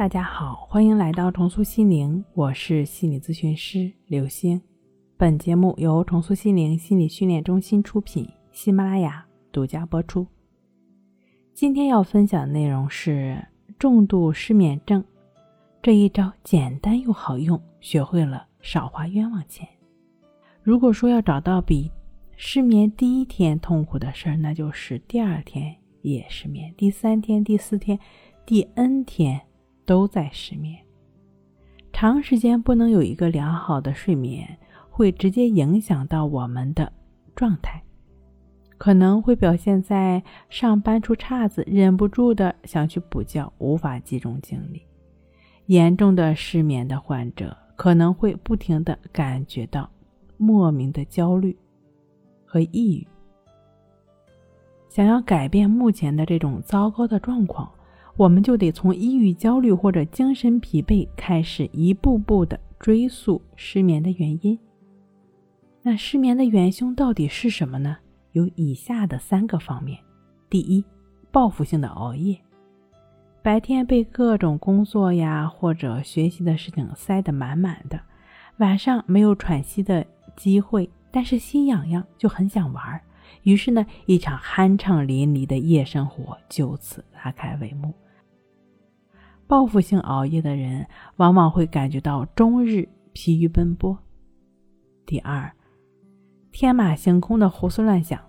大家好，欢迎来到重塑心灵，我是心理咨询师刘星。本节目由重塑心灵心理训练中心出品，喜马拉雅独家播出。今天要分享的内容是重度失眠症这一招简单又好用，学会了少花冤枉钱。如果说要找到比失眠第一天痛苦的事儿，那就是第二天也失眠，第三天、第四天、第 N 天。都在失眠，长时间不能有一个良好的睡眠，会直接影响到我们的状态，可能会表现在上班出岔子，忍不住的想去补觉，无法集中精力。严重的失眠的患者可能会不停的感觉到莫名的焦虑和抑郁。想要改变目前的这种糟糕的状况。我们就得从抑郁、焦虑或者精神疲惫开始，一步步的追溯失眠的原因。那失眠的元凶到底是什么呢？有以下的三个方面：第一，报复性的熬夜，白天被各种工作呀或者学习的事情塞得满满的，晚上没有喘息的机会，但是心痒痒就很想玩，于是呢，一场酣畅淋漓的夜生活就此拉开帷幕。报复性熬夜的人往往会感觉到终日疲于奔波。第二，天马行空的胡思乱想。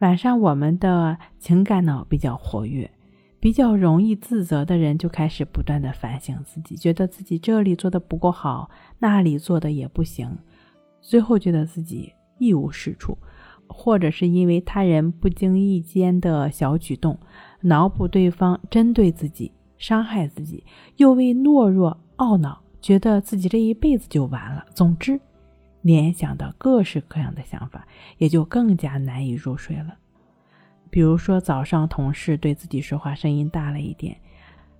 晚上我们的情感脑比较活跃，比较容易自责的人就开始不断的反省自己，觉得自己这里做的不够好，那里做的也不行，最后觉得自己一无是处，或者是因为他人不经意间的小举动，脑补对方针对自己。伤害自己，又为懦弱懊恼，觉得自己这一辈子就完了。总之，联想到各式各样的想法，也就更加难以入睡了。比如说，早上同事对自己说话声音大了一点，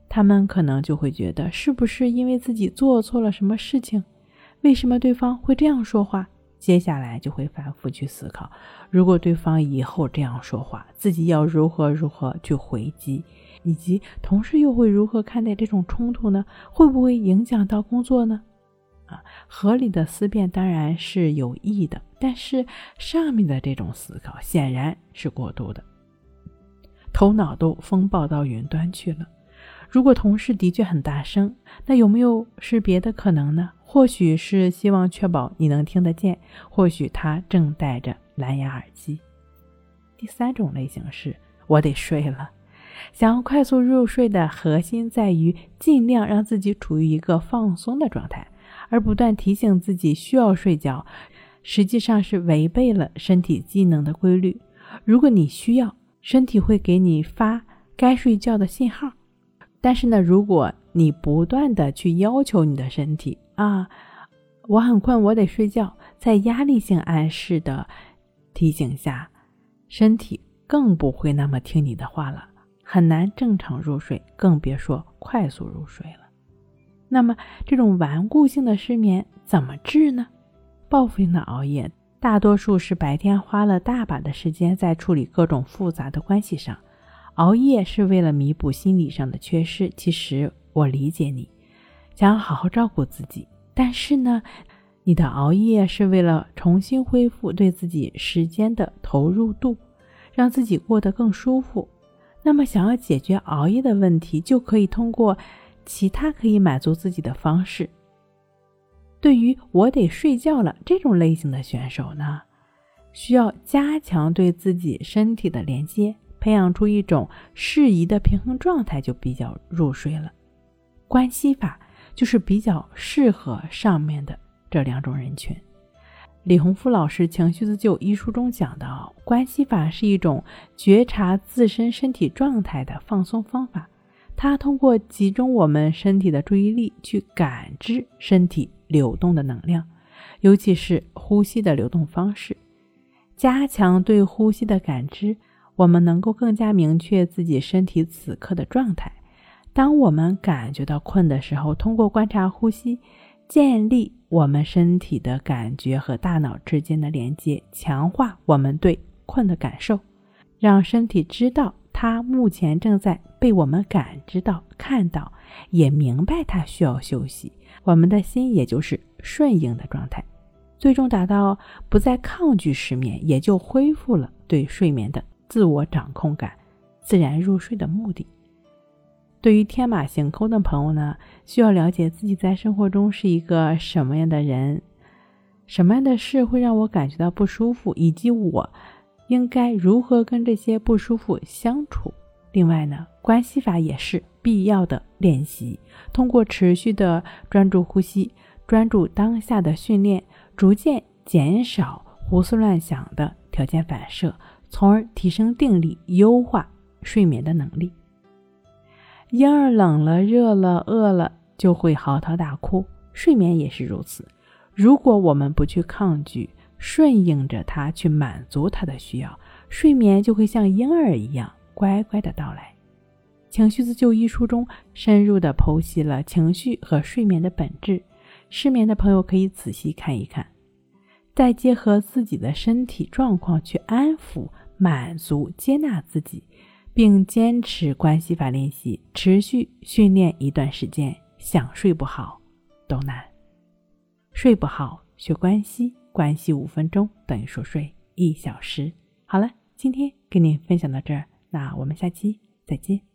他们可能就会觉得，是不是因为自己做错了什么事情？为什么对方会这样说话？接下来就会反复去思考，如果对方以后这样说话，自己要如何如何去回击，以及同事又会如何看待这种冲突呢？会不会影响到工作呢？啊，合理的思辨当然是有益的，但是上面的这种思考显然是过度的，头脑都风暴到云端去了。如果同事的确很大声，那有没有是别的可能呢？或许是希望确保你能听得见，或许他正戴着蓝牙耳机。第三种类型是我得睡了，想要快速入睡的核心在于尽量让自己处于一个放松的状态，而不断提醒自己需要睡觉，实际上是违背了身体机能的规律。如果你需要，身体会给你发该睡觉的信号。但是呢，如果你不断的去要求你的身体啊，我很困，我得睡觉，在压力性暗示的提醒下，身体更不会那么听你的话了，很难正常入睡，更别说快速入睡了。那么这种顽固性的失眠怎么治呢？报复性的熬夜，大多数是白天花了大把的时间在处理各种复杂的关系上。熬夜是为了弥补心理上的缺失。其实我理解你，想要好好照顾自己，但是呢，你的熬夜是为了重新恢复对自己时间的投入度，让自己过得更舒服。那么，想要解决熬夜的问题，就可以通过其他可以满足自己的方式。对于我得睡觉了这种类型的选手呢，需要加强对自己身体的连接。培养出一种适宜的平衡状态，就比较入睡了。关系法就是比较适合上面的这两种人群。李洪福老师《情绪自救》一书中讲到，关系法是一种觉察自身身体状态的放松方法。它通过集中我们身体的注意力去感知身体流动的能量，尤其是呼吸的流动方式，加强对呼吸的感知。我们能够更加明确自己身体此刻的状态。当我们感觉到困的时候，通过观察呼吸，建立我们身体的感觉和大脑之间的连接，强化我们对困的感受，让身体知道它目前正在被我们感知到、看到，也明白它需要休息。我们的心也就是顺应的状态，最终达到不再抗拒失眠，也就恢复了对睡眠的自我掌控感，自然入睡的目的。对于天马行空的朋友呢，需要了解自己在生活中是一个什么样的人，什么样的事会让我感觉到不舒服，以及我应该如何跟这些不舒服相处。另外呢，关系法也是必要的练习，通过持续的专注呼吸、专注当下的训练，逐渐减少胡思乱想的条件反射，从而提升定力，优化睡眠的能力。婴儿冷了、热了、饿了就会嚎啕大哭，睡眠也是如此。如果我们不去抗拒，顺应着他去满足他的需要，睡眠就会像婴儿一样乖乖的到来。《情绪自救》一书中深入的剖析了情绪和睡眠的本质，失眠的朋友可以仔细看一看，再结合自己的身体状况去安抚、满足、接纳自己。并坚持关系法练习，持续训练一段时间，想睡不好都难。睡不好学关系，关系五分钟等于说睡一小时。好了，今天跟您分享到这儿，那我们下期再见。